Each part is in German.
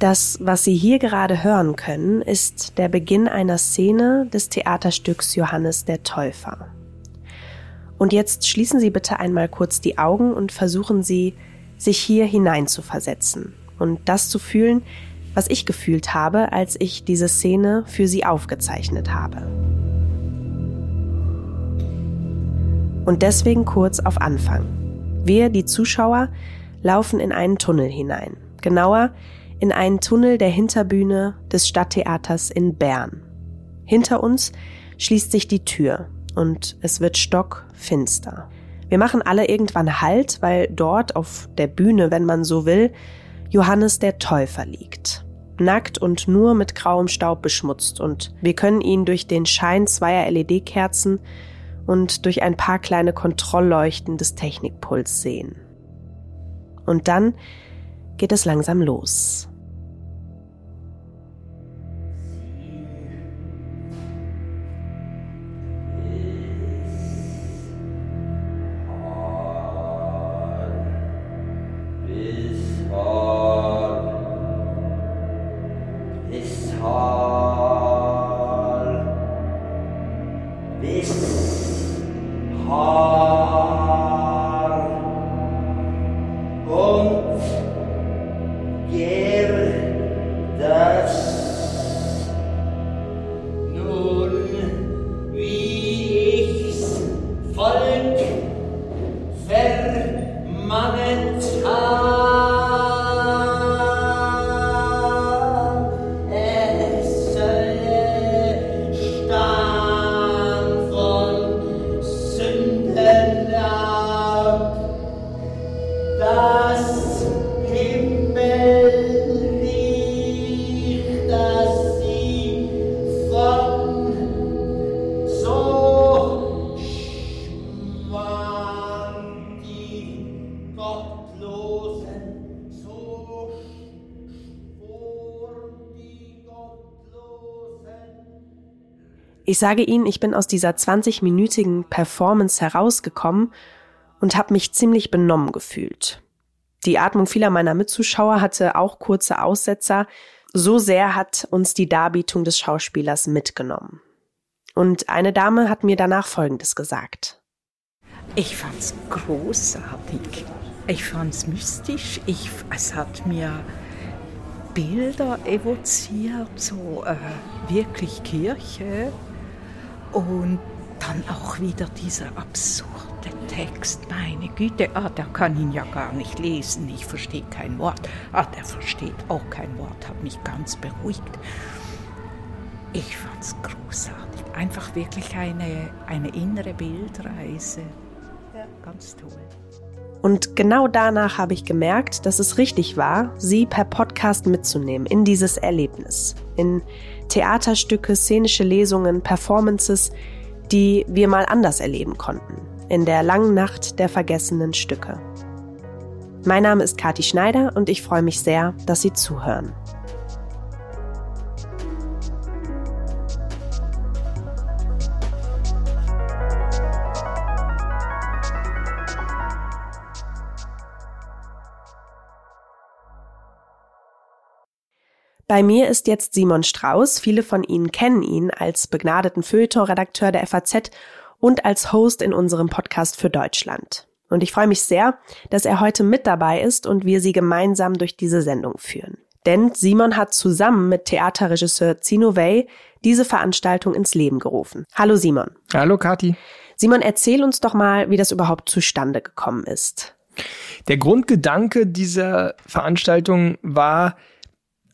Das, was Sie hier gerade hören können, ist der Beginn einer Szene des Theaterstücks Johannes der Täufer. Und jetzt schließen Sie bitte einmal kurz die Augen und versuchen Sie, sich hier hineinzuversetzen und das zu fühlen, was ich gefühlt habe, als ich diese Szene für Sie aufgezeichnet habe. Und deswegen kurz auf Anfang. Wir, die Zuschauer, laufen in einen Tunnel hinein. Genauer in einen Tunnel der Hinterbühne des Stadttheaters in Bern. Hinter uns schließt sich die Tür und es wird stockfinster. Wir machen alle irgendwann Halt, weil dort auf der Bühne, wenn man so will, Johannes der Täufer liegt. Nackt und nur mit grauem Staub beschmutzt und wir können ihn durch den Schein zweier LED-Kerzen und durch ein paar kleine Kontrollleuchten des Technikpuls sehen. Und dann geht es langsam los. Ich sage Ihnen, ich bin aus dieser 20-minütigen Performance herausgekommen und habe mich ziemlich benommen gefühlt. Die Atmung vieler meiner Mitzuschauer hatte auch kurze Aussetzer, so sehr hat uns die Darbietung des Schauspielers mitgenommen. Und eine Dame hat mir danach Folgendes gesagt. Ich fand's großartig. Ich fand's mystisch. Ich, es hat mir Bilder evoziert, so äh, wirklich Kirche und dann auch wieder dieser absurde Text, meine Güte, ah, der kann ihn ja gar nicht lesen, ich verstehe kein Wort. Ah, der versteht auch kein Wort, hat mich ganz beruhigt. Ich fand's großartig, einfach wirklich eine, eine innere Bildreise. Ja, ganz toll. Und genau danach habe ich gemerkt, dass es richtig war, sie per Podcast mitzunehmen in dieses Erlebnis, in Theaterstücke, szenische Lesungen, Performances, die wir mal anders erleben konnten, in der langen Nacht der vergessenen Stücke. Mein Name ist Kati Schneider und ich freue mich sehr, dass Sie zuhören. Bei mir ist jetzt Simon Strauß. Viele von Ihnen kennen ihn als begnadeten Feuilleton-Redakteur der FAZ und als Host in unserem Podcast für Deutschland. Und ich freue mich sehr, dass er heute mit dabei ist und wir Sie gemeinsam durch diese Sendung führen. Denn Simon hat zusammen mit Theaterregisseur Zino Wey diese Veranstaltung ins Leben gerufen. Hallo Simon. Hallo Kati. Simon, erzähl uns doch mal, wie das überhaupt zustande gekommen ist. Der Grundgedanke dieser Veranstaltung war,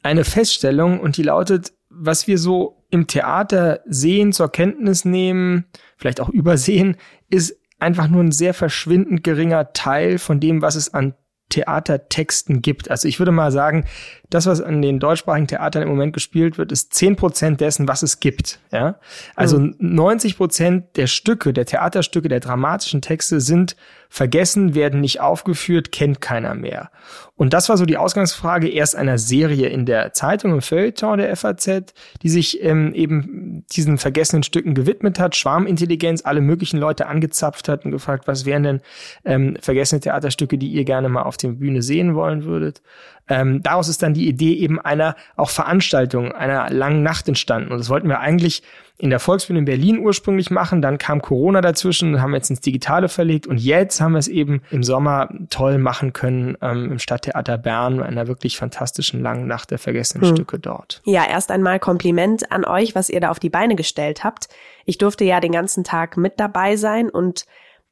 eine Feststellung und die lautet, was wir so im Theater sehen, zur Kenntnis nehmen, vielleicht auch übersehen, ist einfach nur ein sehr verschwindend geringer Teil von dem, was es an Theatertexten gibt. Also ich würde mal sagen, das, was an den deutschsprachigen Theatern im Moment gespielt wird, ist zehn Prozent dessen, was es gibt. Ja? Also mhm. 90 Prozent der Stücke, der Theaterstücke, der dramatischen Texte sind vergessen, werden nicht aufgeführt, kennt keiner mehr. Und das war so die Ausgangsfrage erst einer Serie in der Zeitung im Feuilleton der FAZ, die sich ähm, eben diesen vergessenen Stücken gewidmet hat, Schwarmintelligenz, alle möglichen Leute angezapft hat und gefragt, was wären denn ähm, vergessene Theaterstücke, die ihr gerne mal auf der Bühne sehen wollen würdet. Ähm, daraus ist dann die Idee eben einer auch Veranstaltung, einer langen Nacht entstanden. Und das wollten wir eigentlich in der Volksbühne in Berlin ursprünglich machen. Dann kam Corona dazwischen, haben wir jetzt ins Digitale verlegt und jetzt haben wir es eben im Sommer toll machen können ähm, im Stadttheater Bern, einer wirklich fantastischen langen Nacht der vergessenen hm. Stücke dort. Ja, erst einmal Kompliment an euch, was ihr da auf die Beine gestellt habt. Ich durfte ja den ganzen Tag mit dabei sein und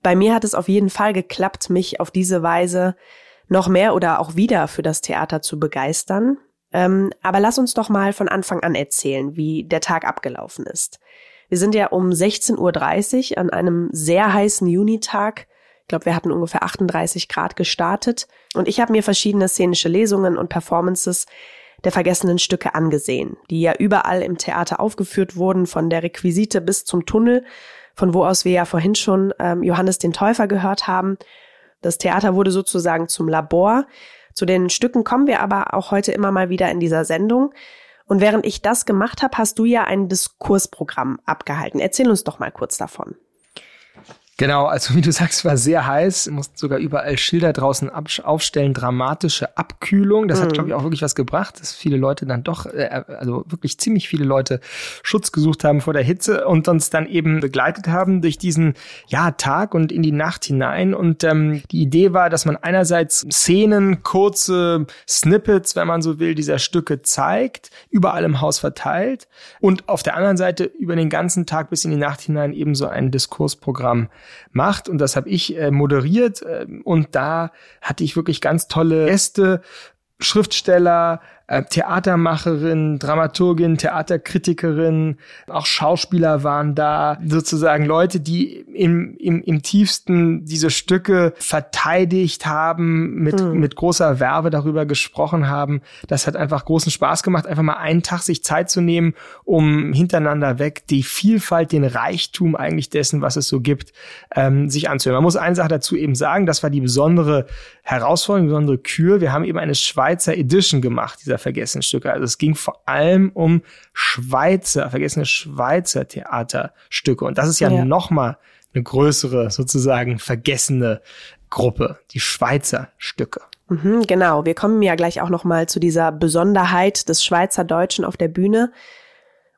bei mir hat es auf jeden Fall geklappt, mich auf diese Weise noch mehr oder auch wieder für das Theater zu begeistern. Ähm, aber lass uns doch mal von Anfang an erzählen, wie der Tag abgelaufen ist. Wir sind ja um 16.30 Uhr an einem sehr heißen Junitag, ich glaube, wir hatten ungefähr 38 Grad gestartet und ich habe mir verschiedene szenische Lesungen und Performances der vergessenen Stücke angesehen, die ja überall im Theater aufgeführt wurden, von der Requisite bis zum Tunnel, von wo aus wir ja vorhin schon ähm, Johannes den Täufer gehört haben. Das Theater wurde sozusagen zum Labor, zu den Stücken kommen wir aber auch heute immer mal wieder in dieser Sendung. Und während ich das gemacht habe, hast du ja ein Diskursprogramm abgehalten. Erzähl uns doch mal kurz davon. Genau, also wie du sagst, war sehr heiß, mussten sogar überall Schilder draußen aufstellen, dramatische Abkühlung. Das mhm. hat, glaube ich, auch wirklich was gebracht, dass viele Leute dann doch, äh, also wirklich ziemlich viele Leute Schutz gesucht haben vor der Hitze und uns dann eben begleitet haben durch diesen ja, Tag und in die Nacht hinein. Und ähm, die Idee war, dass man einerseits Szenen, kurze Snippets, wenn man so will, dieser Stücke zeigt, überall im Haus verteilt und auf der anderen Seite über den ganzen Tag bis in die Nacht hinein eben so ein Diskursprogramm macht. Und das habe ich äh, moderiert. Äh, und da hatte ich wirklich ganz tolle Gäste, Schriftsteller, Theatermacherin, Dramaturgin, Theaterkritikerin, auch Schauspieler waren da, sozusagen Leute, die im, im, im tiefsten diese Stücke verteidigt haben, mit, mhm. mit großer Werbe darüber gesprochen haben. Das hat einfach großen Spaß gemacht, einfach mal einen Tag sich Zeit zu nehmen, um hintereinander weg die Vielfalt, den Reichtum eigentlich dessen, was es so gibt, ähm, sich anzuhören. Man muss eine Sache dazu eben sagen, das war die besondere Herausforderung, die besondere Kür. Wir haben eben eine Schweizer Edition gemacht, dieser vergessenen Stücke. Also es ging vor allem um Schweizer, vergessene Schweizer Theaterstücke. Und das ist ja, ja. nochmal eine größere, sozusagen vergessene Gruppe, die Schweizer Stücke. Mhm, genau, wir kommen ja gleich auch nochmal zu dieser Besonderheit des Schweizer Deutschen auf der Bühne.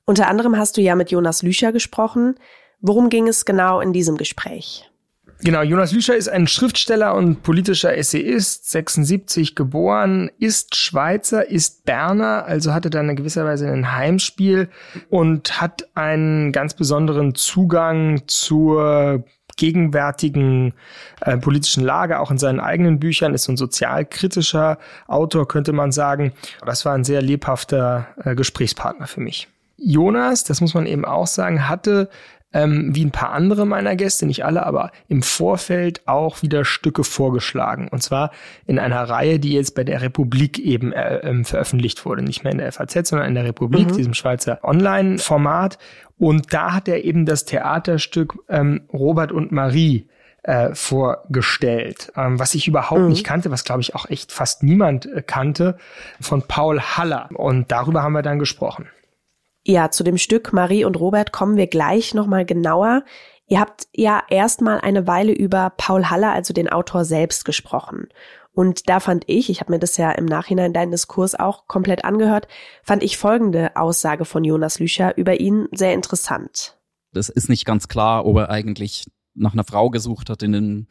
Unter anderem hast du ja mit Jonas Lücher gesprochen. Worum ging es genau in diesem Gespräch? Genau, Jonas Lüscher ist ein Schriftsteller und politischer Essayist, 76 geboren, ist Schweizer, ist Berner, also hatte dann in gewisser Weise ein Heimspiel und hat einen ganz besonderen Zugang zur gegenwärtigen äh, politischen Lage, auch in seinen eigenen Büchern, ist so ein sozialkritischer Autor, könnte man sagen. Das war ein sehr lebhafter äh, Gesprächspartner für mich. Jonas, das muss man eben auch sagen, hatte ähm, wie ein paar andere meiner Gäste, nicht alle, aber im Vorfeld auch wieder Stücke vorgeschlagen. Und zwar in einer Reihe, die jetzt bei der Republik eben äh, ähm, veröffentlicht wurde. Nicht mehr in der FAZ, sondern in der Republik, mhm. diesem Schweizer Online-Format. Und da hat er eben das Theaterstück ähm, Robert und Marie äh, vorgestellt, ähm, was ich überhaupt mhm. nicht kannte, was glaube ich auch echt fast niemand äh, kannte, von Paul Haller. Und darüber haben wir dann gesprochen. Ja, zu dem Stück Marie und Robert kommen wir gleich nochmal genauer. Ihr habt ja erstmal eine Weile über Paul Haller, also den Autor selbst, gesprochen. Und da fand ich, ich habe mir das ja im Nachhinein deinen Diskurs auch komplett angehört, fand ich folgende Aussage von Jonas Lücher über ihn sehr interessant. Das ist nicht ganz klar, ob er eigentlich nach einer Frau gesucht hat in den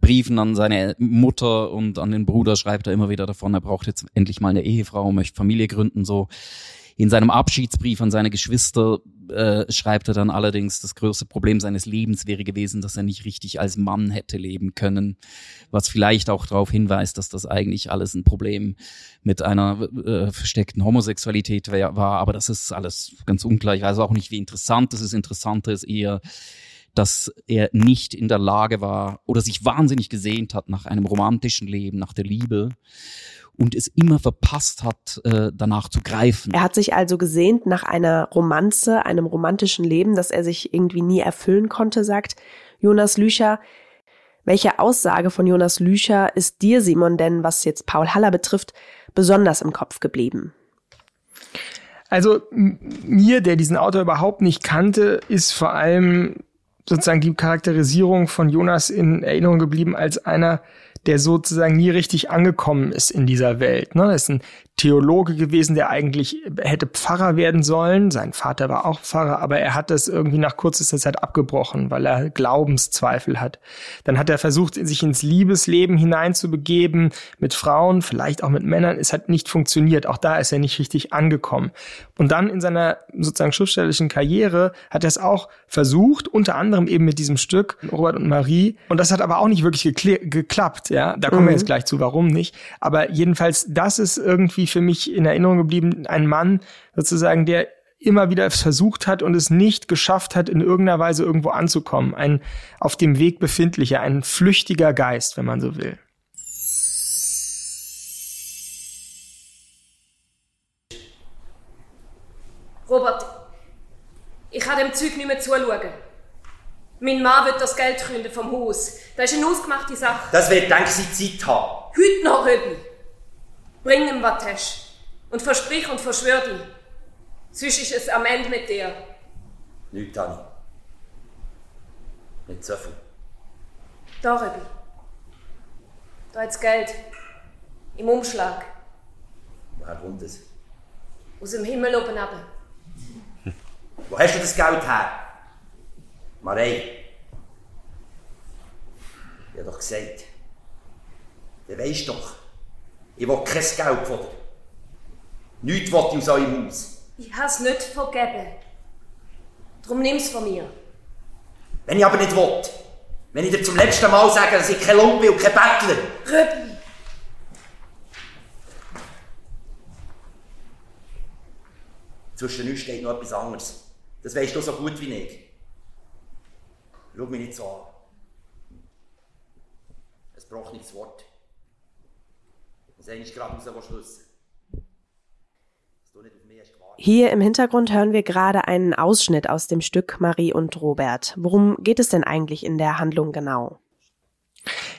Briefen an seine Mutter und an den Bruder schreibt er immer wieder davon, er braucht jetzt endlich mal eine Ehefrau, möchte Familie gründen, so. In seinem Abschiedsbrief an seine Geschwister äh, schreibt er dann allerdings, das größte Problem seines Lebens wäre gewesen, dass er nicht richtig als Mann hätte leben können, was vielleicht auch darauf hinweist, dass das eigentlich alles ein Problem mit einer äh, versteckten Homosexualität wär, war. Aber das ist alles ganz unklar. Ich weiß auch nicht, wie interessant das ist. Interessanter ist eher, dass er nicht in der Lage war oder sich wahnsinnig gesehnt hat nach einem romantischen Leben, nach der Liebe und es immer verpasst hat, äh, danach zu greifen. Er hat sich also gesehnt nach einer Romanze, einem romantischen Leben, das er sich irgendwie nie erfüllen konnte, sagt Jonas Lücher. Welche Aussage von Jonas Lücher ist dir, Simon, denn, was jetzt Paul Haller betrifft, besonders im Kopf geblieben? Also mir, der diesen Autor überhaupt nicht kannte, ist vor allem sozusagen die Charakterisierung von Jonas in Erinnerung geblieben als einer, der sozusagen nie richtig angekommen ist in dieser Welt. Ne? Das ist ein Theologe gewesen, der eigentlich hätte Pfarrer werden sollen. Sein Vater war auch Pfarrer, aber er hat das irgendwie nach kürzester Zeit abgebrochen, weil er Glaubenszweifel hat. Dann hat er versucht, sich ins Liebesleben hineinzubegeben mit Frauen, vielleicht auch mit Männern. Es hat nicht funktioniert. Auch da ist er nicht richtig angekommen. Und dann in seiner sozusagen schriftstellerischen Karriere hat er es auch versucht, unter anderem eben mit diesem Stück Robert und Marie. Und das hat aber auch nicht wirklich geklappt. Ja, da kommen mhm. wir jetzt gleich zu, warum nicht. Aber jedenfalls, das ist irgendwie für mich in Erinnerung geblieben, ein Mann sozusagen, der immer wieder versucht hat und es nicht geschafft hat, in irgendeiner Weise irgendwo anzukommen. Ein auf dem Weg befindlicher, ein flüchtiger Geist, wenn man so will. Robert, ich kann dem Zeug nicht mehr zuschauen. Mein Mann wird das Geld gründen vom Haus. Das ist eine ausgemachte Sache. Das wird, denke ich, Zeit haben. Heute noch, Röbi. Bring ihm, was hast. Und versprich und verschwör dich. Sonst ist es am Ende mit dir. Nichts, Anni. Nicht so viel. Da, Röbi. Da hat's Geld. Im Umschlag. Woher kommt es? Aus dem Himmel oben runter. Wo hast du das Geld her? Marei. Ich hab doch gesagt. Du weisst doch. Ich will kein Geld von dir. Nichts will ich aus eurem Haus. Ich has nicht vergeben. Darum nimm's von mir. Wenn ich aber nicht will. Wenn ich dir zum letzten Mal sage, dass ich kein Lump bin und kein Bettler. Röbi! Zwischen uns steht noch etwas anderes. Das weißt du so gut wie ich. Schau mich nicht so an. Es braucht nicht das Wort. Das ist gerade raus, was wissen. Hier im Hintergrund hören wir gerade einen Ausschnitt aus dem Stück Marie und Robert. Worum geht es denn eigentlich in der Handlung genau?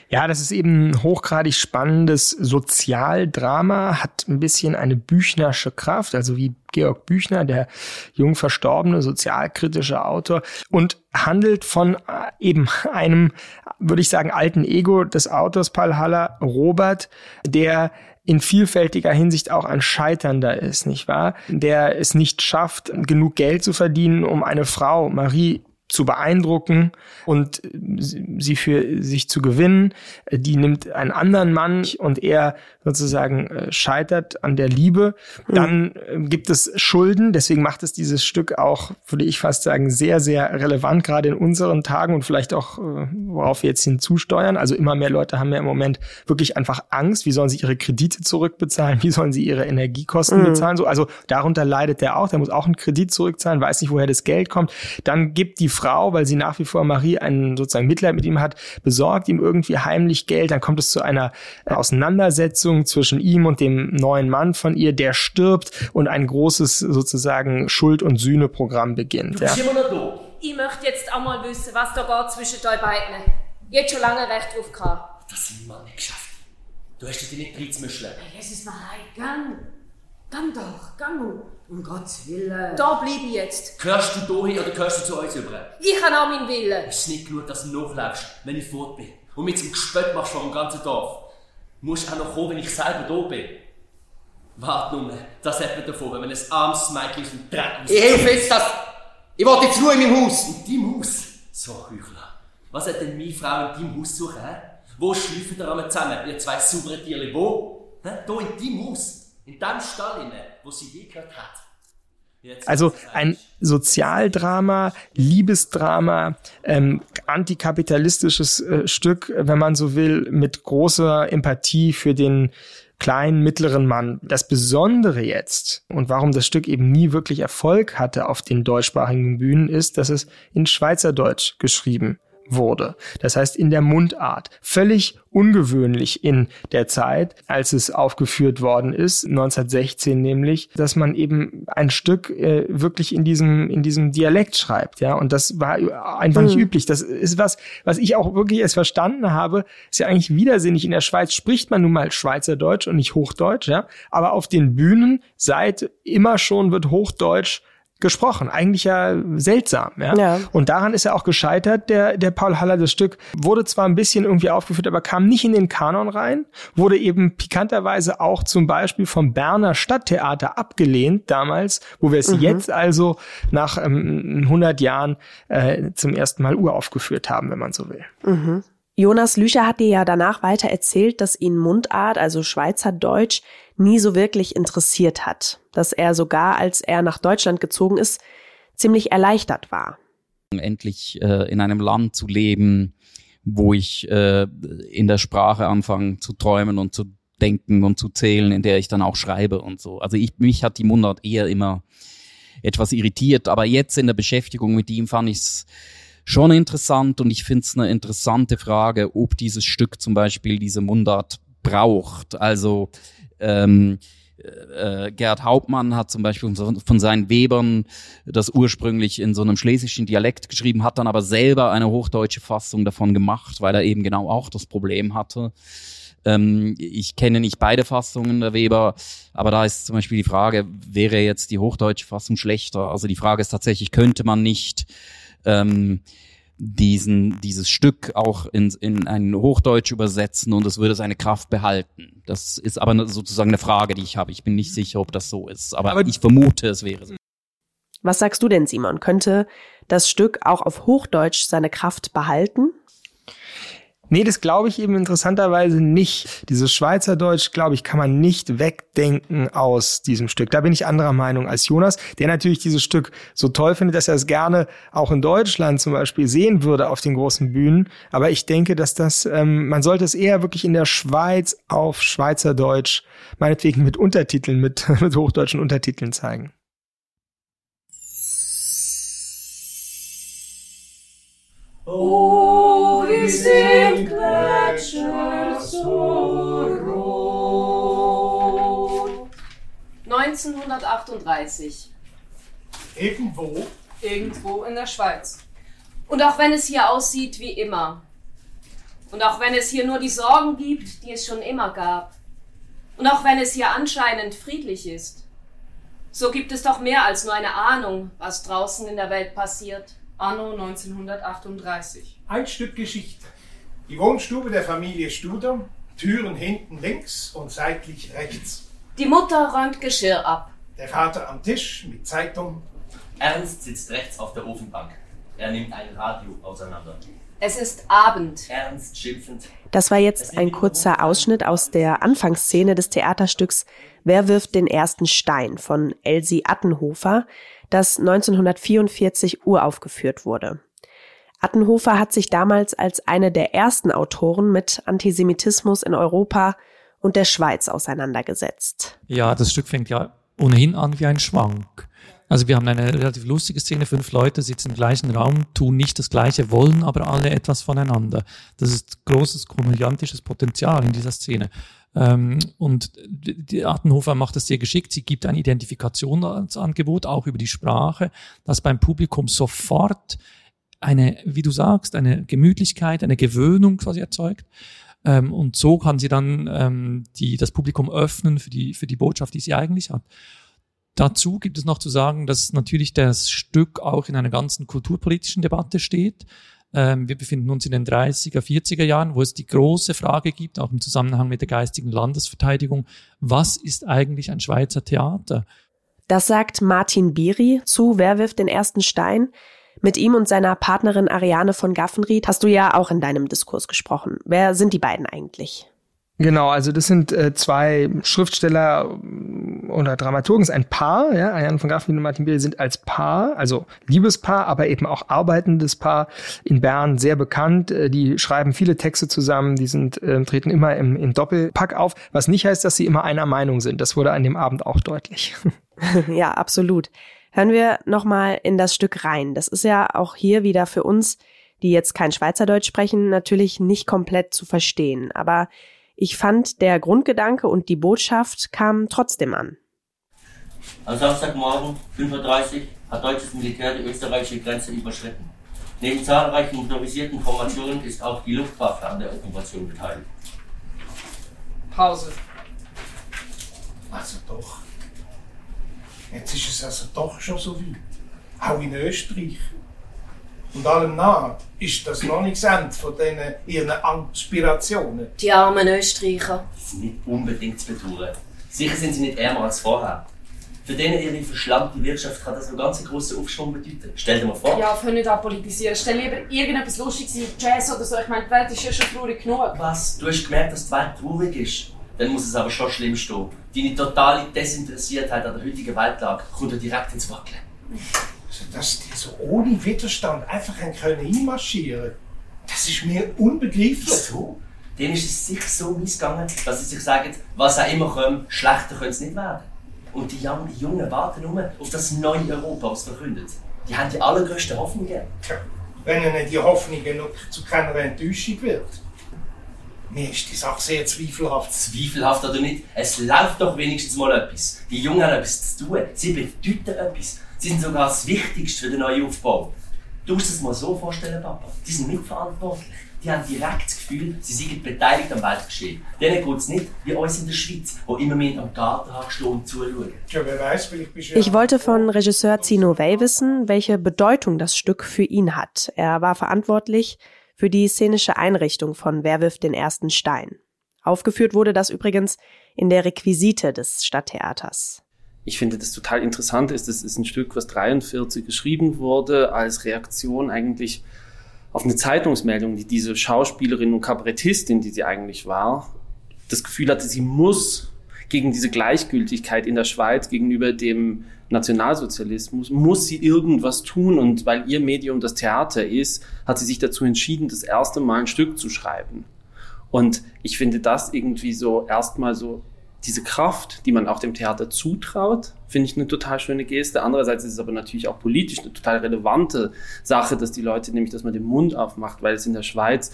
Ja, das ist eben ein hochgradig spannendes Sozialdrama, hat ein bisschen eine büchnersche Kraft, also wie Georg Büchner, der jung verstorbene sozialkritische Autor und handelt von äh, eben einem, würde ich sagen, alten Ego des Autors Paul Haller, Robert, der in vielfältiger Hinsicht auch ein Scheiternder ist, nicht wahr? Der es nicht schafft, genug Geld zu verdienen, um eine Frau, Marie, zu beeindrucken und sie für sich zu gewinnen. Die nimmt einen anderen Mann und er sozusagen äh, scheitert an der Liebe. Dann äh, gibt es Schulden, deswegen macht es dieses Stück auch, würde ich fast sagen, sehr, sehr relevant, gerade in unseren Tagen und vielleicht auch, äh, worauf wir jetzt hinzusteuern. Also immer mehr Leute haben ja im Moment wirklich einfach Angst. Wie sollen sie ihre Kredite zurückbezahlen? Wie sollen sie ihre Energiekosten mhm. bezahlen? So, also darunter leidet der auch. Der muss auch einen Kredit zurückzahlen, weiß nicht, woher das Geld kommt. Dann gibt die Frau, weil sie nach wie vor Marie einen sozusagen Mitleid mit ihm hat, besorgt ihm irgendwie heimlich Geld. Dann kommt es zu einer Auseinandersetzung zwischen ihm und dem neuen Mann von ihr, der stirbt und ein großes sozusagen Schuld- und Sühneprogramm beginnt. Du bist ja. immer noch da. Ich möchte jetzt auch mal wissen, was da geht zwischen euch beiden. Jetzt schon lange recht drauf gehabt. Das sind wir nicht geschafft. Du hast dich nicht reinzumischen. Hey, Jesus, mal gang. Gang doch, gang. Um Gottes Willen. Da bleib ich jetzt. Gehörst du hier oder gehörst du zu uns über? Ich habe auch meinen Willen. Es ist nicht genug, dass du nachlebst, wenn ich fort bin. Und mit zum Gespött machst vor dem ganzen Dorf. Du musst auch noch kommen, wenn ich selber da bin. Warte nur, das hat man davon, wenn man ein armes Mädchen aus dem Dreck aus... Ich helfe jetzt das... Ich will jetzt Ruhe in meinem Haus. In deinem Haus? So, Heuchler. Was hat denn meine Frau in deinem Haus zu suchen? Wo schläft ihr zusammen, ihr zwei saubere Tiere? Wo? Da in deinem Haus. In dem Stall, wo sie je gehört hat. Also ein Sozialdrama, Liebesdrama, ähm, antikapitalistisches äh, Stück, wenn man so will, mit großer Empathie für den kleinen, mittleren Mann. Das Besondere jetzt und warum das Stück eben nie wirklich Erfolg hatte auf den deutschsprachigen Bühnen ist, dass es in Schweizerdeutsch geschrieben wurde. Das heißt in der Mundart. Völlig ungewöhnlich in der Zeit, als es aufgeführt worden ist, 1916 nämlich, dass man eben ein Stück äh, wirklich in diesem in diesem Dialekt schreibt, ja, und das war einfach mhm. nicht üblich. Das ist was, was ich auch wirklich erst verstanden habe, ist ja eigentlich widersinnig. In der Schweiz spricht man nun mal Schweizerdeutsch und nicht Hochdeutsch, ja, aber auf den Bühnen seit immer schon wird Hochdeutsch gesprochen. Eigentlich ja seltsam. Ja? Ja. Und daran ist er auch gescheitert, der, der Paul Haller. Das Stück wurde zwar ein bisschen irgendwie aufgeführt, aber kam nicht in den Kanon rein, wurde eben pikanterweise auch zum Beispiel vom Berner Stadttheater abgelehnt damals, wo wir es jetzt also nach ähm, 100 Jahren äh, zum ersten Mal uraufgeführt haben, wenn man so will. Jonas Lücher hat dir ja danach weiter erzählt, dass ihn Mundart, also Schweizerdeutsch, nie so wirklich interessiert hat. Dass er sogar, als er nach Deutschland gezogen ist, ziemlich erleichtert war. endlich äh, in einem Land zu leben, wo ich äh, in der Sprache anfange zu träumen und zu denken und zu zählen, in der ich dann auch schreibe und so. Also ich, mich hat die Mundart eher immer etwas irritiert, aber jetzt in der Beschäftigung mit ihm fand ich es schon interessant und ich finde es eine interessante Frage, ob dieses Stück zum Beispiel diese Mundart braucht. Also ähm, äh, Gerhard Hauptmann hat zum Beispiel von von seinen Webern das ursprünglich in so einem schlesischen Dialekt geschrieben, hat dann aber selber eine hochdeutsche Fassung davon gemacht, weil er eben genau auch das Problem hatte. Ähm, ich kenne nicht beide Fassungen der Weber, aber da ist zum Beispiel die Frage, wäre jetzt die hochdeutsche Fassung schlechter? Also die Frage ist tatsächlich, könnte man nicht ähm, diesen, dieses Stück auch in, in ein Hochdeutsch übersetzen und es würde seine Kraft behalten. Das ist aber sozusagen eine Frage, die ich habe. Ich bin nicht sicher, ob das so ist, aber, Aber- ich vermute, es wäre so. Was sagst du denn, Simon? Könnte das Stück auch auf Hochdeutsch seine Kraft behalten? Nee, das glaube ich eben interessanterweise nicht. Dieses Schweizerdeutsch, glaube ich, kann man nicht wegdenken aus diesem Stück. Da bin ich anderer Meinung als Jonas, der natürlich dieses Stück so toll findet, dass er es gerne auch in Deutschland zum Beispiel sehen würde auf den großen Bühnen. Aber ich denke, dass das, ähm, man sollte es eher wirklich in der Schweiz auf Schweizerdeutsch, meinetwegen mit Untertiteln, mit, mit hochdeutschen Untertiteln zeigen. Oh, 1938. Irgendwo. Irgendwo in der Schweiz. Und auch wenn es hier aussieht wie immer. Und auch wenn es hier nur die Sorgen gibt, die es schon immer gab. Und auch wenn es hier anscheinend friedlich ist. So gibt es doch mehr als nur eine Ahnung, was draußen in der Welt passiert. Anno 1938. Ein Stück Geschichte. Die Wohnstube der Familie Studer, Türen hinten links und seitlich rechts. Die Mutter räumt Geschirr ab. Der Vater am Tisch mit Zeitung. Ernst sitzt rechts auf der Ofenbank. Er nimmt ein Radio auseinander. Es ist Abend. Ernst schimpfend. Das war jetzt ein kurzer Ausschnitt aus der Anfangsszene des Theaterstücks Wer wirft den ersten Stein von Elsie Attenhofer, das 1944 uraufgeführt wurde. Attenhofer hat sich damals als eine der ersten Autoren mit Antisemitismus in Europa und der Schweiz auseinandergesetzt. Ja, das Stück fängt ja ohnehin an wie ein Schwank. Also wir haben eine relativ lustige Szene, fünf Leute sitzen im gleichen Raum, tun nicht das Gleiche, wollen aber alle etwas voneinander. Das ist großes komödiantisches Potenzial in dieser Szene. Ähm, und die Attenhofer macht das sehr geschickt. Sie gibt ein Identifikationsangebot, auch über die Sprache, das beim Publikum sofort eine, wie du sagst, eine Gemütlichkeit, eine Gewöhnung quasi erzeugt. Ähm, und so kann sie dann ähm, die, das Publikum öffnen für die, für die Botschaft, die sie eigentlich hat. Dazu gibt es noch zu sagen, dass natürlich das Stück auch in einer ganzen kulturpolitischen Debatte steht. Ähm, wir befinden uns in den 30er, 40er Jahren, wo es die große Frage gibt, auch im Zusammenhang mit der geistigen Landesverteidigung, was ist eigentlich ein Schweizer Theater? Das sagt Martin Biri zu Wer wirft den ersten Stein? Mit ihm und seiner Partnerin Ariane von Gaffenried hast du ja auch in deinem Diskurs gesprochen. Wer sind die beiden eigentlich? Genau, also das sind äh, zwei Schriftsteller ähm, oder Dramaturgen, ist ein Paar, ja, Ariane von Graffenried und Martin Biel sind als Paar, also Liebespaar, aber eben auch arbeitendes Paar in Bern sehr bekannt. Äh, die schreiben viele Texte zusammen, die sind äh, treten immer im, im Doppelpack auf, was nicht heißt, dass sie immer einer Meinung sind. Das wurde an dem Abend auch deutlich. ja, absolut. Hören wir nochmal in das Stück rein. Das ist ja auch hier wieder für uns, die jetzt kein Schweizerdeutsch sprechen, natürlich nicht komplett zu verstehen. Aber ich fand, der Grundgedanke und die Botschaft kamen trotzdem an. Am Samstagmorgen 5.30 Uhr hat deutsches Militär die österreichische Grenze überschritten. Neben zahlreichen motorisierten Formationen ist auch die Luftwaffe an der Operation beteiligt. Pause. Also doch. Jetzt ist es also doch schon so weit. Auch in Österreich. Und allem nach ist das noch nicht das Ende von diesen, ihren Aspirationen. Die armen Österreicher. Das ist nicht unbedingt zu bedauern. Sicher sind sie nicht ärmer als vorher. Für denen ihre verschlammte Wirtschaft kann das einen ganz grossen Aufschwung bedeuten. Stell dir mal vor. Ja, für nicht apolitisieren. Stell lieber irgendetwas Lustiges wie Jazz oder so. Ich meine, die Welt ist ja schon traurig genug. Was? Du hast gemerkt, dass die Welt traurig ist? Dann muss es aber schon schlimm stehen. Deine totale Desinteressiertheit an der heutigen Weltlage kommt dir direkt ins Wackeln. Also, dass die so ohne Widerstand einfach können einmarschieren das ist mir unbegreiflich. So? Denen ist es sicher so missgegangen, dass sie sich sagen, was auch immer kommt, schlechter könnte es nicht werden. Und die Jungen, warten nur auf das neue Europa, was verkündet. Die haben die allergrößten Hoffnungen. Wenn ihnen die Hoffnung noch zu keiner Enttäuschung wird. Mir ist die Sache sehr zweifelhaft. Zweifelhaft oder nicht, es läuft doch wenigstens mal etwas. Die Jungen haben etwas zu tun. Sie bedeuten etwas. Sie sind sogar das Wichtigste für den neuen Aufbau. Du musst es mal so vorstellen, Papa. Die sind mitverantwortlich. Die haben direkt das Gefühl, sie seien beteiligt am Weltgeschehen. Denen geht es nicht wie uns in der Schweiz, wo immer mehr am Gartenhag stehen und zuschauen. Ich wollte von Regisseur Zino Wey wissen, welche Bedeutung das Stück für ihn hat. Er war verantwortlich für die szenische Einrichtung von Wer wirft den ersten Stein. Aufgeführt wurde das übrigens in der Requisite des Stadttheaters. Ich finde das total interessant ist. Das ist ein Stück, was 43 geschrieben wurde, als Reaktion eigentlich auf eine Zeitungsmeldung, die diese Schauspielerin und Kabarettistin, die sie eigentlich war, das Gefühl hatte, sie muss gegen diese Gleichgültigkeit in der Schweiz gegenüber dem Nationalsozialismus, muss sie irgendwas tun. Und weil ihr Medium das Theater ist, hat sie sich dazu entschieden, das erste Mal ein Stück zu schreiben. Und ich finde das irgendwie so erstmal so diese Kraft, die man auch dem Theater zutraut, finde ich eine total schöne Geste. Andererseits ist es aber natürlich auch politisch eine total relevante Sache, dass die Leute nämlich, dass man den Mund aufmacht, weil es in der Schweiz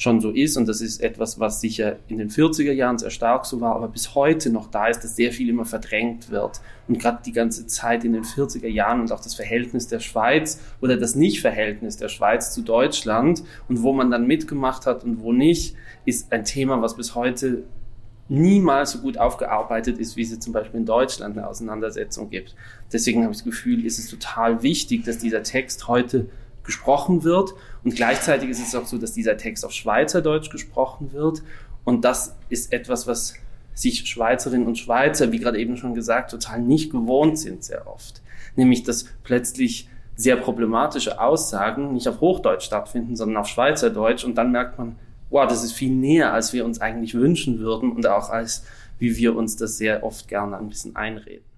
schon so ist und das ist etwas, was sicher in den 40er Jahren sehr stark so war, aber bis heute noch da ist, dass sehr viel immer verdrängt wird. Und gerade die ganze Zeit in den 40er Jahren und auch das Verhältnis der Schweiz oder das Nicht-Verhältnis der Schweiz zu Deutschland und wo man dann mitgemacht hat und wo nicht, ist ein Thema, was bis heute niemals so gut aufgearbeitet ist, wie es zum Beispiel in Deutschland eine Auseinandersetzung gibt. Deswegen habe ich das Gefühl, ist es total wichtig, dass dieser Text heute gesprochen wird. Und gleichzeitig ist es auch so, dass dieser Text auf Schweizerdeutsch gesprochen wird. Und das ist etwas, was sich Schweizerinnen und Schweizer, wie gerade eben schon gesagt, total nicht gewohnt sind sehr oft. Nämlich, dass plötzlich sehr problematische Aussagen nicht auf Hochdeutsch stattfinden, sondern auf Schweizerdeutsch. Und dann merkt man, wow, das ist viel näher, als wir uns eigentlich wünschen würden und auch als wie wir uns das sehr oft gerne ein bisschen einreden.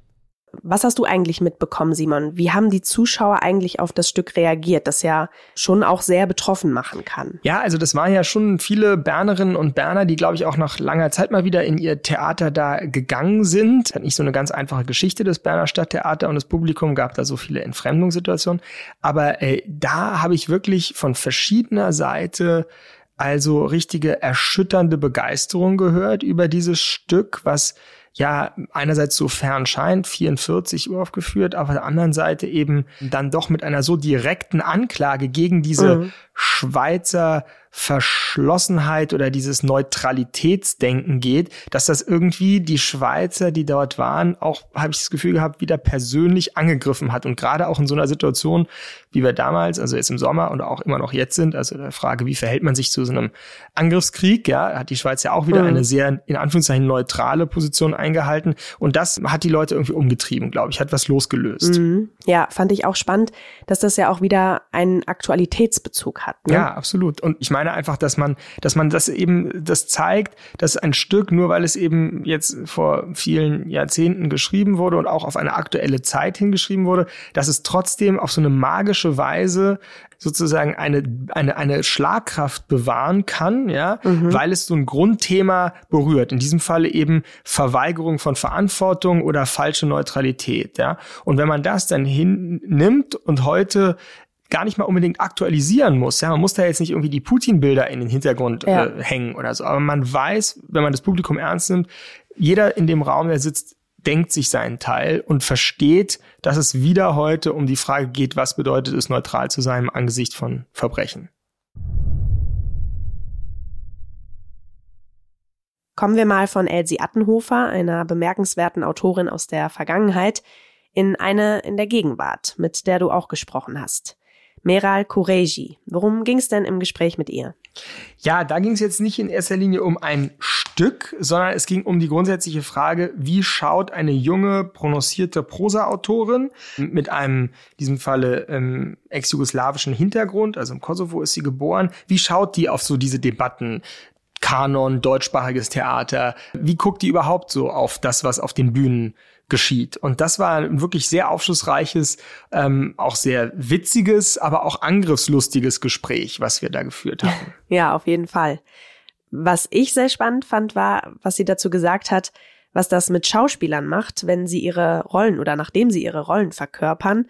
Was hast du eigentlich mitbekommen, Simon? Wie haben die Zuschauer eigentlich auf das Stück reagiert, das ja schon auch sehr betroffen machen kann? Ja, also das waren ja schon viele Bernerinnen und Berner, die, glaube ich, auch nach langer Zeit mal wieder in ihr Theater da gegangen sind. Hat nicht so eine ganz einfache Geschichte, das Berner Stadttheater und das Publikum gab da so viele Entfremdungssituationen. Aber äh, da habe ich wirklich von verschiedener Seite also richtige erschütternde Begeisterung gehört über dieses Stück, was ja einerseits so fern scheint, 44 Uhr aufgeführt, aber der anderen Seite eben dann doch mit einer so direkten Anklage gegen diese mhm. Schweizer Verschlossenheit oder dieses Neutralitätsdenken geht, dass das irgendwie die Schweizer, die dort waren, auch, habe ich das Gefühl gehabt, wieder persönlich angegriffen hat. Und gerade auch in so einer Situation, wie wir damals, also jetzt im Sommer und auch immer noch jetzt sind, also der Frage, wie verhält man sich zu so einem Angriffskrieg, ja, hat die Schweiz ja auch wieder mhm. eine sehr, in Anführungszeichen, neutrale Position eingehalten. Und das hat die Leute irgendwie umgetrieben, glaube ich, hat was losgelöst. Mhm. Ja, fand ich auch spannend, dass das ja auch wieder einen Aktualitätsbezug hat. Ne? Ja, absolut. Und ich meine, meine einfach, dass man, dass man das eben, das zeigt, dass ein Stück, nur weil es eben jetzt vor vielen Jahrzehnten geschrieben wurde und auch auf eine aktuelle Zeit hingeschrieben wurde, dass es trotzdem auf so eine magische Weise sozusagen eine, eine, eine Schlagkraft bewahren kann, ja, mhm. weil es so ein Grundthema berührt. In diesem Falle eben Verweigerung von Verantwortung oder falsche Neutralität, ja. Und wenn man das dann hinnimmt und heute gar nicht mal unbedingt aktualisieren muss. Ja, man muss da jetzt nicht irgendwie die Putin-Bilder in den Hintergrund ja. äh, hängen oder so. Aber man weiß, wenn man das Publikum ernst nimmt, jeder in dem Raum, der sitzt, denkt sich seinen Teil und versteht, dass es wieder heute um die Frage geht, was bedeutet es, neutral zu sein im Angesicht von Verbrechen. Kommen wir mal von Elsie Attenhofer, einer bemerkenswerten Autorin aus der Vergangenheit, in eine in der Gegenwart, mit der du auch gesprochen hast. Meral Kureji. Worum ging es denn im Gespräch mit ihr? Ja, da ging es jetzt nicht in erster Linie um ein Stück, sondern es ging um die grundsätzliche Frage, wie schaut eine junge, prononcierte Prosa-Autorin mit einem, in diesem Falle, ähm, ex-jugoslawischen Hintergrund, also im Kosovo ist sie geboren, wie schaut die auf so diese Debatten? Kanon, deutschsprachiges Theater. Wie guckt die überhaupt so auf das, was auf den Bühnen geschieht. Und das war ein wirklich sehr aufschlussreiches, ähm, auch sehr witziges, aber auch angriffslustiges Gespräch, was wir da geführt haben. Ja, auf jeden Fall. Was ich sehr spannend fand, war, was sie dazu gesagt hat, was das mit Schauspielern macht, wenn sie ihre Rollen oder nachdem sie ihre Rollen verkörpern,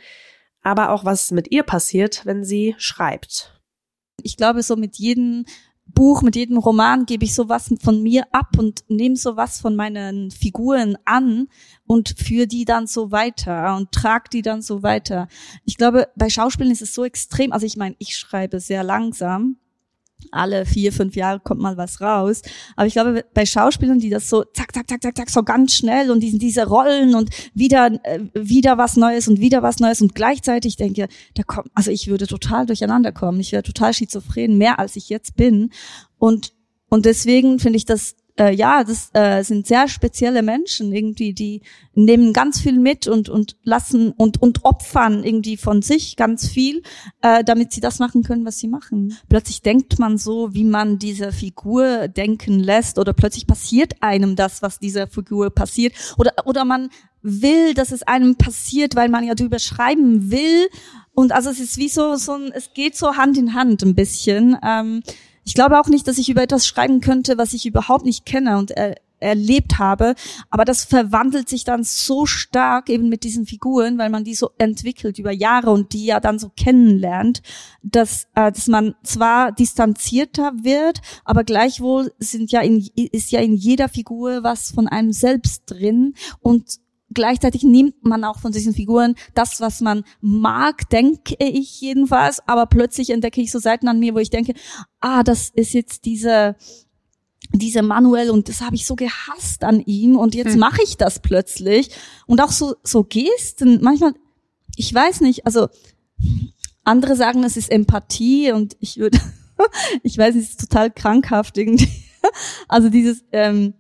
aber auch was mit ihr passiert, wenn sie schreibt. Ich glaube, so mit jedem Buch, mit jedem Roman gebe ich sowas von mir ab und nehme sowas von meinen Figuren an und führe die dann so weiter und trage die dann so weiter. Ich glaube, bei Schauspielen ist es so extrem, also ich meine, ich schreibe sehr langsam, alle vier, fünf Jahre kommt mal was raus. Aber ich glaube, bei Schauspielern, die das so zack, zack, zack, zack, zack, so ganz schnell und diesen diese Rollen und wieder, äh, wieder was Neues und wieder was Neues und gleichzeitig denke, da kommt, also ich würde total durcheinander kommen. Ich wäre total schizophren, mehr als ich jetzt bin. Und, und deswegen finde ich das äh, ja, das äh, sind sehr spezielle Menschen irgendwie, die nehmen ganz viel mit und und lassen und und opfern irgendwie von sich ganz viel, äh, damit sie das machen können, was sie machen. Plötzlich denkt man so, wie man diese Figur denken lässt, oder plötzlich passiert einem das, was dieser Figur passiert, oder oder man will, dass es einem passiert, weil man ja drüber schreiben will. Und also es ist wie so so ein, es geht so Hand in Hand ein bisschen. Ähm, ich glaube auch nicht, dass ich über etwas schreiben könnte, was ich überhaupt nicht kenne und er, erlebt habe. Aber das verwandelt sich dann so stark eben mit diesen Figuren, weil man die so entwickelt über Jahre und die ja dann so kennenlernt, dass, äh, dass man zwar distanzierter wird, aber gleichwohl sind ja in, ist ja in jeder Figur was von einem selbst drin und gleichzeitig nimmt man auch von diesen Figuren das, was man mag, denke ich jedenfalls, aber plötzlich entdecke ich so Seiten an mir, wo ich denke, ah, das ist jetzt diese diese Manuel und das habe ich so gehasst an ihm und jetzt hm. mache ich das plötzlich und auch so so Gesten, manchmal ich weiß nicht, also andere sagen, es ist Empathie und ich würde ich weiß, es ist total krankhaft irgendwie. Also dieses ähm,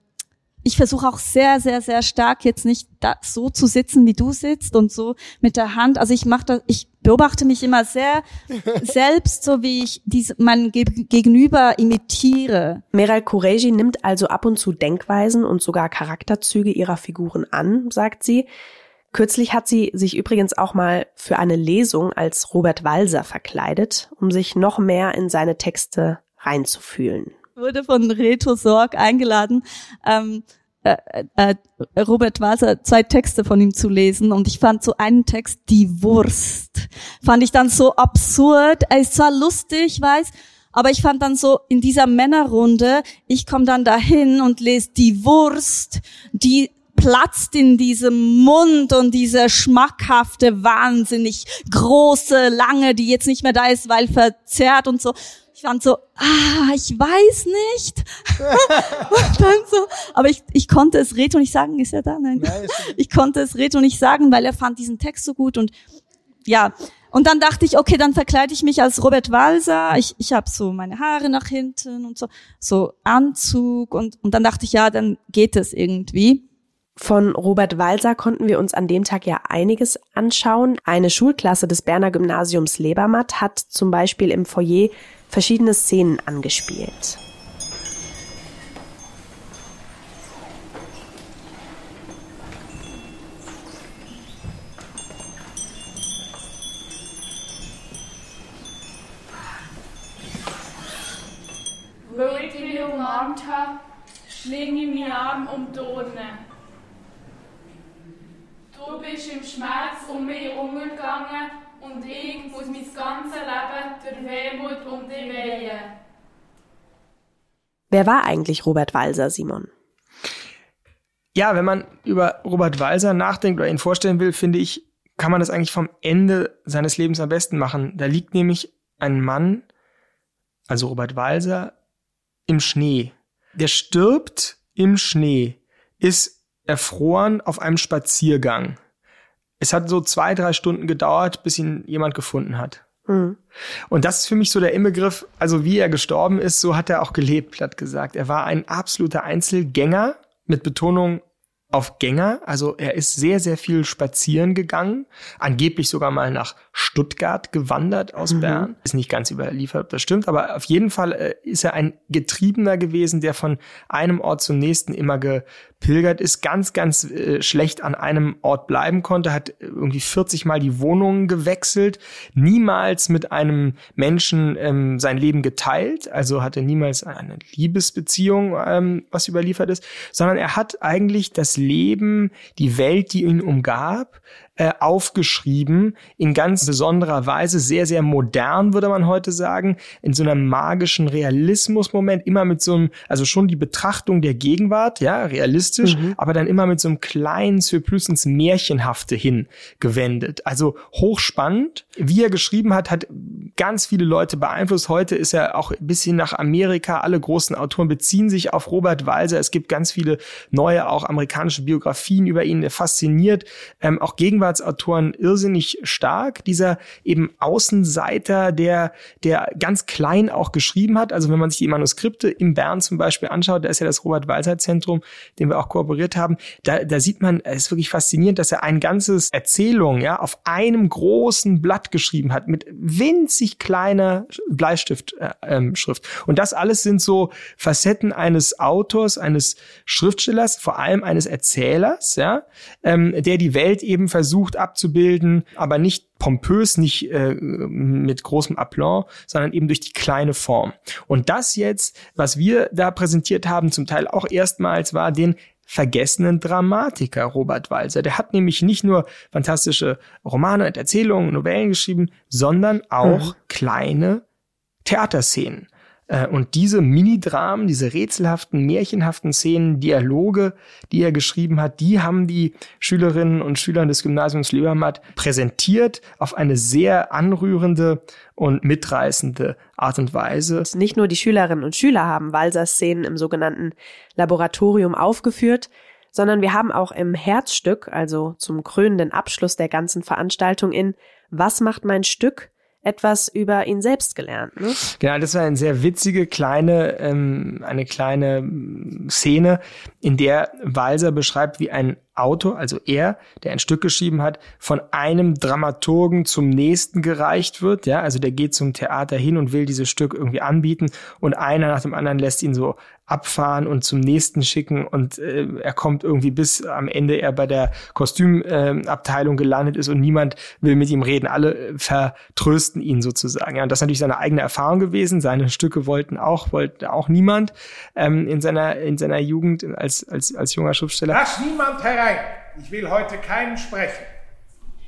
ich versuche auch sehr, sehr, sehr stark jetzt nicht da so zu sitzen, wie du sitzt und so mit der Hand. Also ich mache das, ich beobachte mich immer sehr selbst, so wie ich diese, mein Gegenüber imitiere. Meral Kureji nimmt also ab und zu Denkweisen und sogar Charakterzüge ihrer Figuren an, sagt sie. Kürzlich hat sie sich übrigens auch mal für eine Lesung als Robert Walser verkleidet, um sich noch mehr in seine Texte reinzufühlen wurde von Reto Sorg eingeladen, ähm, äh, äh, Robert Walser zwei Texte von ihm zu lesen. Und ich fand so einen Text, die Wurst, fand ich dann so absurd. Er ist zwar lustig, weiß, aber ich fand dann so in dieser Männerrunde, ich komme dann dahin und lese die Wurst, die platzt in diesem Mund und diese schmackhafte, wahnsinnig große, lange, die jetzt nicht mehr da ist, weil verzerrt und so ich fand so, ah, ich weiß nicht. und dann so, aber ich, ich konnte es Reto nicht sagen, ist er da? Nein. Nein ich konnte es Reto nicht sagen, weil er fand diesen Text so gut und ja. Und dann dachte ich, okay, dann verkleide ich mich als Robert Walser. Ich, ich habe so meine Haare nach hinten und so, so Anzug und, und dann dachte ich, ja, dann geht es irgendwie. Von Robert Walser konnten wir uns an dem Tag ja einiges anschauen. Eine Schulklasse des Berner Gymnasiums Lebermatt hat zum Beispiel im Foyer verschiedene Szenen angespielt. Wo ich ihn umarmt habe, schlinge ich meinen Arm um die Ohren. Du bist im Schmerz um mich umgegangen und ich muss mein ganzes Leben durch Wehmut um dich wehen. Wer war eigentlich Robert Walser, Simon? Ja, wenn man über Robert Walser nachdenkt oder ihn vorstellen will, finde ich, kann man das eigentlich vom Ende seines Lebens am besten machen. Da liegt nämlich ein Mann, also Robert Walser, im Schnee. Der stirbt im Schnee, ist erfroren auf einem Spaziergang. Es hat so zwei, drei Stunden gedauert, bis ihn jemand gefunden hat. Mhm. Und das ist für mich so der Inbegriff, also wie er gestorben ist, so hat er auch gelebt, platt gesagt. Er war ein absoluter Einzelgänger mit Betonung auf Gänger. Also er ist sehr, sehr viel spazieren gegangen, angeblich sogar mal nach Stuttgart gewandert aus Mhm. Bern. Ist nicht ganz überliefert, ob das stimmt, aber auf jeden Fall äh, ist er ein Getriebener gewesen, der von einem Ort zum nächsten immer gepilgert ist, ganz, ganz äh, schlecht an einem Ort bleiben konnte, hat irgendwie 40 Mal die Wohnungen gewechselt, niemals mit einem Menschen ähm, sein Leben geteilt, also hatte niemals eine Liebesbeziehung, ähm, was überliefert ist, sondern er hat eigentlich das Leben, die Welt, die ihn umgab, äh, aufgeschrieben in ganz besonderer Weise, sehr, sehr modern, würde man heute sagen, in so einem magischen Realismus-Moment, immer mit so einem, also schon die Betrachtung der Gegenwart, ja, realistisch, aber dann immer mit so einem kleinen Surplus ins Märchenhafte hingewendet. Also hochspannend. Wie er geschrieben hat, hat ganz viele Leute beeinflusst. Heute ist er auch ein bisschen nach Amerika. Alle großen Autoren beziehen sich auf Robert Walser. Es gibt ganz viele neue, auch amerikanische Biografien über ihn. Er fasziniert ähm, auch Gegenwartsautoren irrsinnig stark. Dieser eben Außenseiter, der, der ganz klein auch geschrieben hat. Also wenn man sich die Manuskripte im Bern zum Beispiel anschaut, da ist ja das Robert Walser Zentrum, dem wir auch kooperiert haben. Da, da sieht man, es ist wirklich faszinierend, dass er ein ganzes Erzählung, ja, auf einem großen Blatt geschrieben hat, mit winzig kleiner Bleistiftschrift. Äh, ähm. Und das alles sind so Facetten eines Autors, eines Schriftstellers, vor allem eines Erzählers, ja, ähm, der die Welt eben versucht abzubilden, aber nicht pompös, nicht äh, mit großem Aplomb, sondern eben durch die kleine Form. Und das jetzt, was wir da präsentiert haben, zum Teil auch erstmals, war den vergessenen Dramatiker Robert Walser. Der hat nämlich nicht nur fantastische Romane und Erzählungen, Novellen geschrieben, sondern auch Mhm. kleine Theaterszenen. Äh, Und diese Minidramen, diese rätselhaften, märchenhaften Szenen, Dialoge, die er geschrieben hat, die haben die Schülerinnen und Schüler des Gymnasiums Lebermatt präsentiert auf eine sehr anrührende und mitreißende Art und Weise. Nicht nur die Schülerinnen und Schüler haben Walsers Szenen im sogenannten Laboratorium aufgeführt, sondern wir haben auch im Herzstück, also zum krönenden Abschluss der ganzen Veranstaltung in Was macht mein Stück? Etwas über ihn selbst gelernt. Ne? Genau, das war eine sehr witzige kleine, ähm, eine kleine ähm, Szene, in der Walser beschreibt, wie ein Autor, also er, der ein Stück geschrieben hat, von einem Dramaturgen zum nächsten gereicht wird. Ja, also der geht zum Theater hin und will dieses Stück irgendwie anbieten und einer nach dem anderen lässt ihn so abfahren und zum nächsten schicken und äh, er kommt irgendwie bis am Ende er bei der Kostümabteilung äh, gelandet ist und niemand will mit ihm reden. Alle äh, vertrösten ihn sozusagen. Ja, und das ist natürlich seine eigene Erfahrung gewesen. Seine Stücke wollten auch, wollte auch niemand ähm, in seiner in seiner Jugend als als als junger Schriftsteller. Lass niemand herein. Ich will heute keinen sprechen.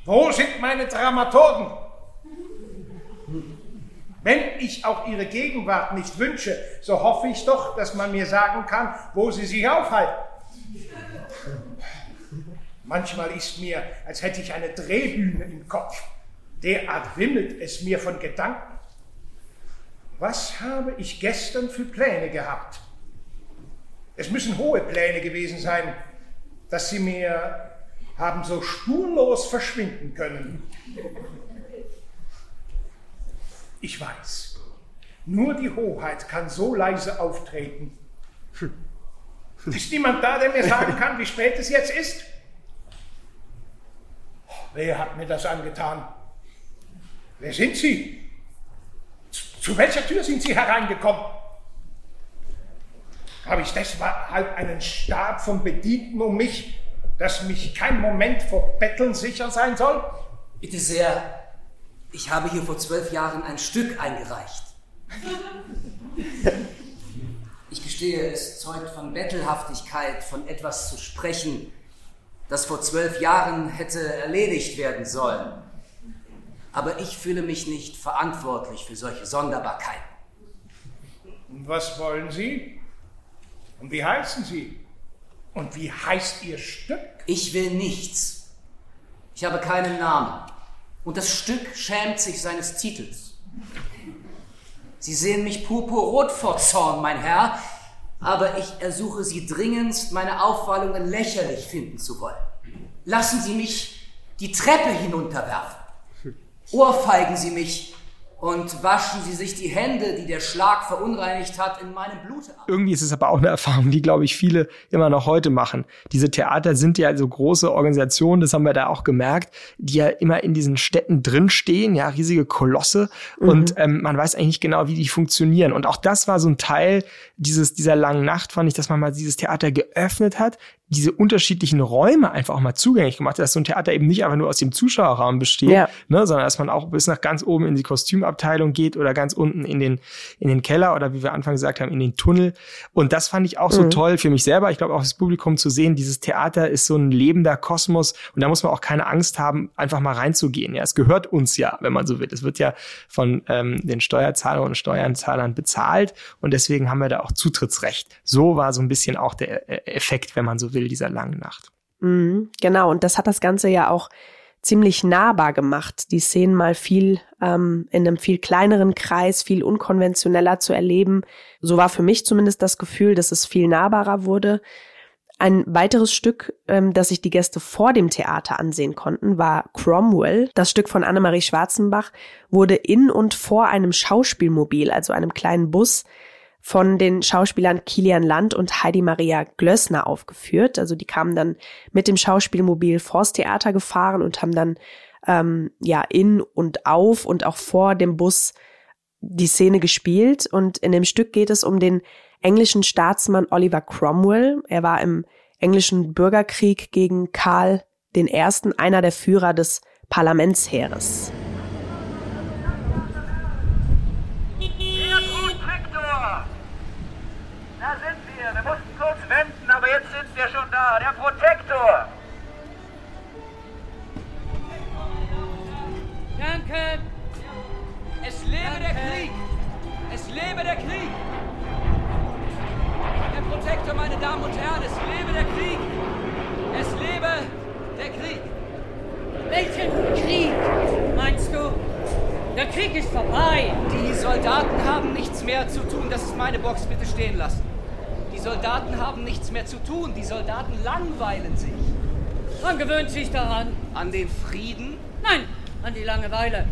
Wo sind meine Dramaturgen? Wenn ich auch ihre Gegenwart nicht wünsche, so hoffe ich doch, dass man mir sagen kann, wo sie sich aufhalten. Manchmal ist mir, als hätte ich eine Drehbühne im Kopf. Derart wimmelt es mir von Gedanken. Was habe ich gestern für Pläne gehabt? Es müssen hohe Pläne gewesen sein, dass sie mir haben so spurlos verschwinden können. Ich weiß, nur die Hoheit kann so leise auftreten. Ist niemand da, der mir sagen kann, wie spät es jetzt ist? Wer hat mir das angetan? Wer sind Sie? Zu, welcher Tür sind Sie hereingekommen? Habe ich deshalb einen Stab von Bedienten um mich, dass mich kein Moment vor Betteln sicher sein soll? Bitte sehr, ich habe hier vor zwölf Jahren ein Stück eingereicht. Ich gestehe, es zeugt von Bettelhaftigkeit, von etwas zu sprechen, das vor zwölf Jahren hätte erledigt werden sollen. Aber ich fühle mich nicht verantwortlich für solche Sonderbarkeiten. Und was wollen Sie? Und wie heißen Sie? Und wie heißt Ihr Stück? Ich will nichts. Ich habe keinen Namen. Und das Stück schämt sich seines Titels. Sie sehen mich purpurrot vor Zorn, mein Herr, aber ich ersuche Sie dringendst, meine Aufwallungen lächerlich finden zu wollen. Lassen Sie mich die Treppe hinunterwerfen. Ohrfeigen Sie mich und waschen Sie sich die Hände, die der Schlag verunreinigt hat, in meinem Blute ab. Irgendwie ist es aber auch eine Erfahrung, die, glaube ich, viele immer noch heute machen. Diese Theater sind ja so große Organisationen, das haben wir da auch gemerkt, die ja immer in diesen Städten drinstehen, ja, riesige Kolosse. Mhm. Und ähm, man weiß eigentlich nicht genau, wie die funktionieren. Und auch das war so ein Teil dieses, dieser langen Nacht, fand ich, dass man mal dieses Theater geöffnet hat, diese unterschiedlichen Räume einfach auch mal zugänglich gemacht dass so ein Theater eben nicht einfach nur aus dem Zuschauerraum besteht, Ja. ne, sondern dass man auch bis nach ganz oben in die Kostümabteilung geht oder ganz unten in den, in den Keller oder wie wir Anfang gesagt haben, in den Tunnel. Und das fand ich auch so Mhm. toll für mich selber. Ich glaube auch das Publikum zu sehen, dieses Theater ist so ein lebender Kosmos und da muss man auch keine Angst haben, einfach mal reinzugehen. Ja, es gehört uns ja, wenn man so will. Es wird ja von ähm, den Steuerzahlern und Steuerzahlern bezahlt und deswegen haben wir da auch Zutrittsrecht. So war so ein bisschen auch der äh, Effekt, wenn man so will, dieser langen Nacht. Mhm, genau, und das hat das Ganze ja auch ziemlich nahbar gemacht, die Szenen mal viel ähm, in einem viel kleineren Kreis, viel unkonventioneller zu erleben. So war für mich zumindest das Gefühl, dass es viel nahbarer wurde. Ein weiteres Stück, ähm, das sich die Gäste vor dem Theater ansehen konnten, war Cromwell. Das Stück von Annemarie Schwarzenbach wurde in und vor einem Schauspielmobil, also einem kleinen Bus, von den Schauspielern Kilian Land und Heidi Maria Glössner aufgeführt. Also die kamen dann mit dem Schauspielmobil vors Theater gefahren und haben dann ähm, ja in und auf und auch vor dem Bus die Szene gespielt. Und in dem Stück geht es um den englischen Staatsmann Oliver Cromwell. Er war im englischen Bürgerkrieg gegen Karl I., einer der Führer des Parlamentsheeres. Herr Protektor! Da sind wir. Wir mussten kurz wenden, sind wir schon da. Der Protektor! Danke! Es lebe der Krieg! Es lebe der Krieg! Herr Protektor, meine Damen und Herren, es lebe der Krieg! Es lebe der Krieg! Welchen Krieg meinst du? Der Krieg ist vorbei. Die Soldaten haben nichts mehr zu tun. Das ist meine Box, bitte stehen lassen. Die Soldaten haben nichts mehr zu tun. Die Soldaten langweilen sich. Man gewöhnt sich daran. An den Frieden? Nein, an die Langeweile.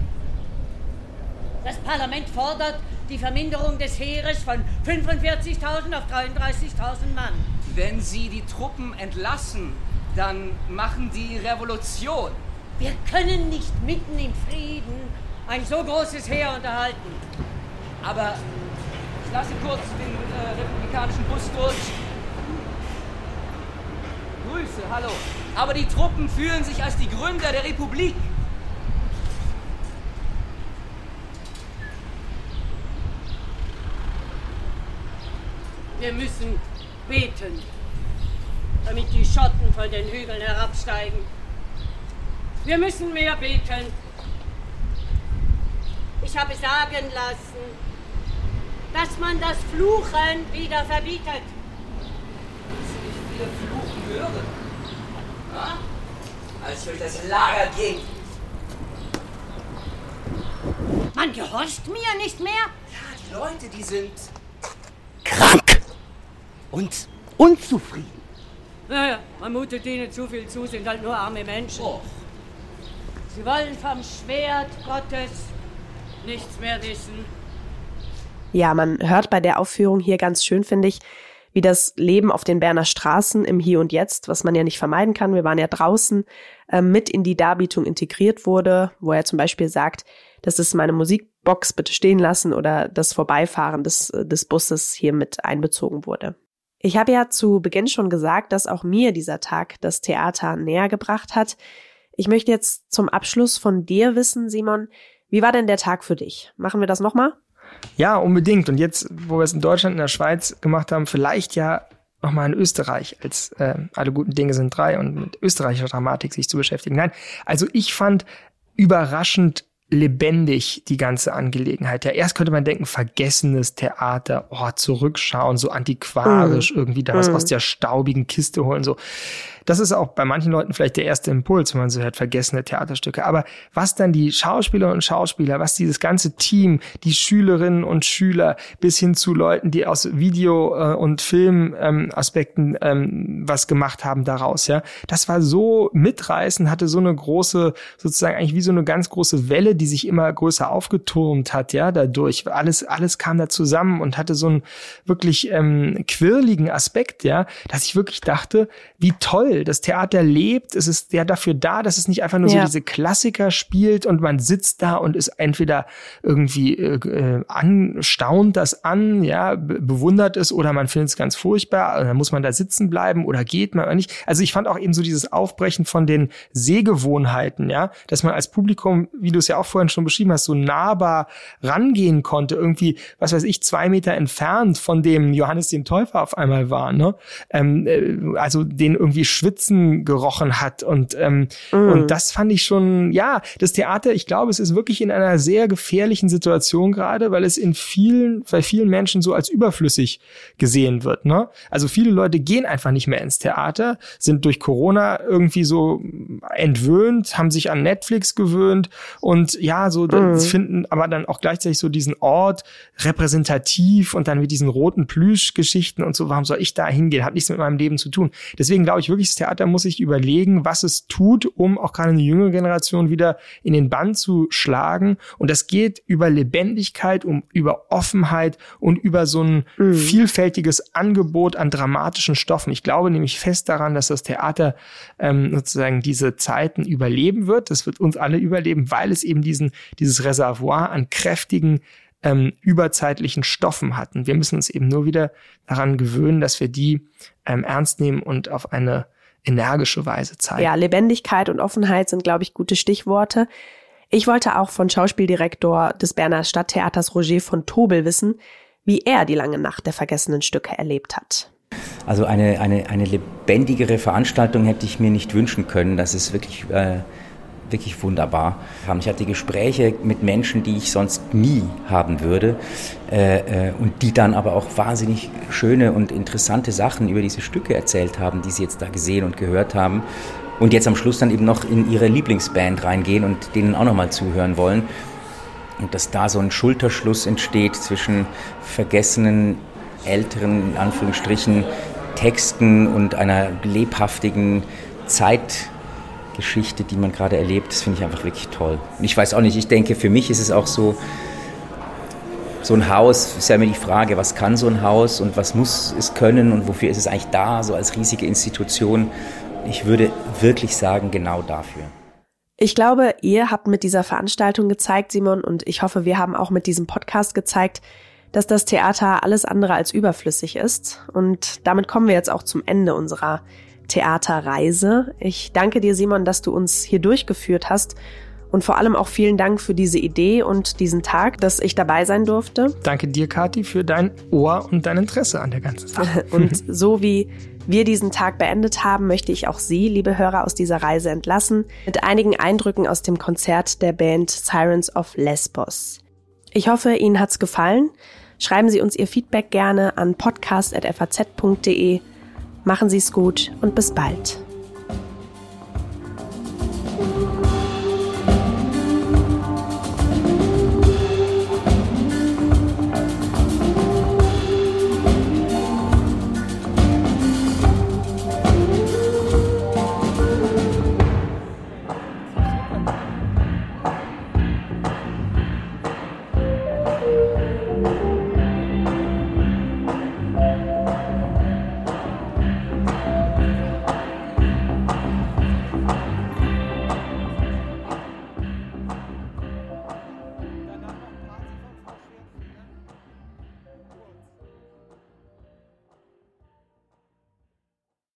Das Parlament fordert die Verminderung des Heeres von 45.000 auf 33.000 Mann. Wenn Sie die Truppen entlassen, dann machen die Revolution. Wir können nicht mitten im Frieden ein so großes Heer unterhalten. Aber lasse kurz den äh, republikanischen Bus durch. Grüße, hallo. Aber die Truppen fühlen sich als die Gründer der Republik. Wir müssen beten, damit die Schotten von den Hügeln herabsteigen. Wir müssen mehr beten. Ich habe sagen lassen, dass man das Fluchen wieder verbietet. Wir fluchen hören. Ja? Als ich durch das Lager ging. Man gehorcht mir nicht mehr? Ja, die Leute, die sind Krank. Und unzufrieden. Naja, man mutet ihnen zu viel zu, sind halt nur arme Menschen. Sie wollen vom Schwert Gottes nichts mehr wissen. Ja, man hört bei der Aufführung hier ganz schön, finde ich, wie das Leben auf den Berner Straßen im Hier und Jetzt, was man ja nicht vermeiden kann, wir waren ja draußen, äh, mit in die Darbietung integriert wurde, wo er zum Beispiel sagt, das ist meine Musikbox bitte stehen lassen oder das Vorbeifahren des, des Busses hier mit einbezogen wurde. Ich habe ja zu Beginn schon gesagt, dass auch mir dieser Tag das Theater näher gebracht hat. Ich möchte jetzt zum Abschluss von dir wissen, Simon, wie war denn der Tag für dich? Machen wir das nochmal? Ja, unbedingt. Und jetzt, wo wir es in Deutschland, in der Schweiz gemacht haben, vielleicht ja nochmal in Österreich, als äh, alle guten Dinge sind drei und mit österreichischer Dramatik sich zu beschäftigen. Nein, also ich fand überraschend lebendig die ganze Angelegenheit. Ja, erst könnte man denken, vergessenes Theater, oh, zurückschauen, so antiquarisch, Mm. irgendwie da was Mm. aus der staubigen Kiste holen, so. Das ist auch bei manchen Leuten vielleicht der erste Impuls, wenn man so hört, vergessene Theaterstücke. Aber was dann die Schauspielerinnen und Schauspieler, was dieses ganze Team, die Schülerinnen und Schüler bis hin zu Leuten, die aus Video- äh, und Filmaspekten ähm, was gemacht haben daraus, ja, das war so mitreißend, hatte so eine große, sozusagen eigentlich wie so eine ganz große Welle, die sich immer größer aufgeturmt hat, ja, dadurch. Alles, alles kam da zusammen und hatte so einen wirklich ähm, quirligen Aspekt, ja, dass ich wirklich dachte, wie toll, das Theater lebt, es ist ja dafür da, dass es nicht einfach nur ja. so diese Klassiker spielt und man sitzt da und ist entweder irgendwie äh, anstaunt das an, ja, bewundert es oder man findet es ganz furchtbar, dann muss man da sitzen bleiben oder geht man nicht. Also ich fand auch eben so dieses Aufbrechen von den Sehgewohnheiten, ja, dass man als Publikum, wie du es ja auch vorhin schon beschrieben hast, so nahbar rangehen konnte, irgendwie, was weiß ich, zwei Meter entfernt von dem Johannes dem Täufer auf einmal war, ne? Ähm, äh, also den irgendwie Schwitzen gerochen hat und ähm, mm. und das fand ich schon, ja, das Theater, ich glaube, es ist wirklich in einer sehr gefährlichen Situation gerade, weil es in vielen, bei vielen Menschen so als überflüssig gesehen wird, ne? Also viele Leute gehen einfach nicht mehr ins Theater, sind durch Corona irgendwie so entwöhnt, haben sich an Netflix gewöhnt und ja, so mm. finden aber dann auch gleichzeitig so diesen Ort repräsentativ und dann mit diesen roten Plüschgeschichten und so, warum soll ich da hingehen? Hat nichts mit meinem Leben zu tun. Deswegen glaube ich wirklich, das Theater muss sich überlegen, was es tut, um auch gerade eine jüngere Generation wieder in den Bann zu schlagen. Und das geht über Lebendigkeit, um über Offenheit und über so ein mhm. vielfältiges Angebot an dramatischen Stoffen. Ich glaube nämlich fest daran, dass das Theater ähm, sozusagen diese Zeiten überleben wird. Das wird uns alle überleben, weil es eben diesen, dieses Reservoir an kräftigen ähm, überzeitlichen Stoffen hatten. Wir müssen uns eben nur wieder daran gewöhnen, dass wir die ähm, ernst nehmen und auf eine energische Weise zeigen. Ja, Lebendigkeit und Offenheit sind, glaube ich, gute Stichworte. Ich wollte auch von Schauspieldirektor des Berner Stadttheaters Roger von Tobel wissen, wie er die lange Nacht der vergessenen Stücke erlebt hat. Also eine, eine, eine lebendigere Veranstaltung hätte ich mir nicht wünschen können. Das ist wirklich äh, wirklich wunderbar. Ich hatte Gespräche mit Menschen, die ich sonst nie haben würde äh, äh, und die dann aber auch wahnsinnig schöne und interessante Sachen über diese Stücke erzählt haben, die sie jetzt da gesehen und gehört haben und jetzt am Schluss dann eben noch in ihre Lieblingsband reingehen und denen auch nochmal zuhören wollen. Und dass da so ein Schulterschluss entsteht zwischen vergessenen, älteren, in Anführungsstrichen, Texten und einer lebhaftigen Zeit, Geschichte, die man gerade erlebt, das finde ich einfach wirklich toll. Und ich weiß auch nicht, ich denke, für mich ist es auch so, so ein Haus, ist ja immer die Frage, was kann so ein Haus und was muss es können und wofür ist es eigentlich da, so als riesige Institution. Ich würde wirklich sagen, genau dafür. Ich glaube, ihr habt mit dieser Veranstaltung gezeigt, Simon, und ich hoffe, wir haben auch mit diesem Podcast gezeigt, dass das Theater alles andere als überflüssig ist. Und damit kommen wir jetzt auch zum Ende unserer Theaterreise. Ich danke dir, Simon, dass du uns hier durchgeführt hast. Und vor allem auch vielen Dank für diese Idee und diesen Tag, dass ich dabei sein durfte. Danke dir, Kathi, für dein Ohr und dein Interesse an der ganzen Sache. und so wie wir diesen Tag beendet haben, möchte ich auch Sie, liebe Hörer, aus dieser Reise entlassen mit einigen Eindrücken aus dem Konzert der Band Sirens of Lesbos. Ich hoffe, Ihnen hat's gefallen. Schreiben Sie uns Ihr Feedback gerne an podcast.faz.de Machen Sie es gut und bis bald.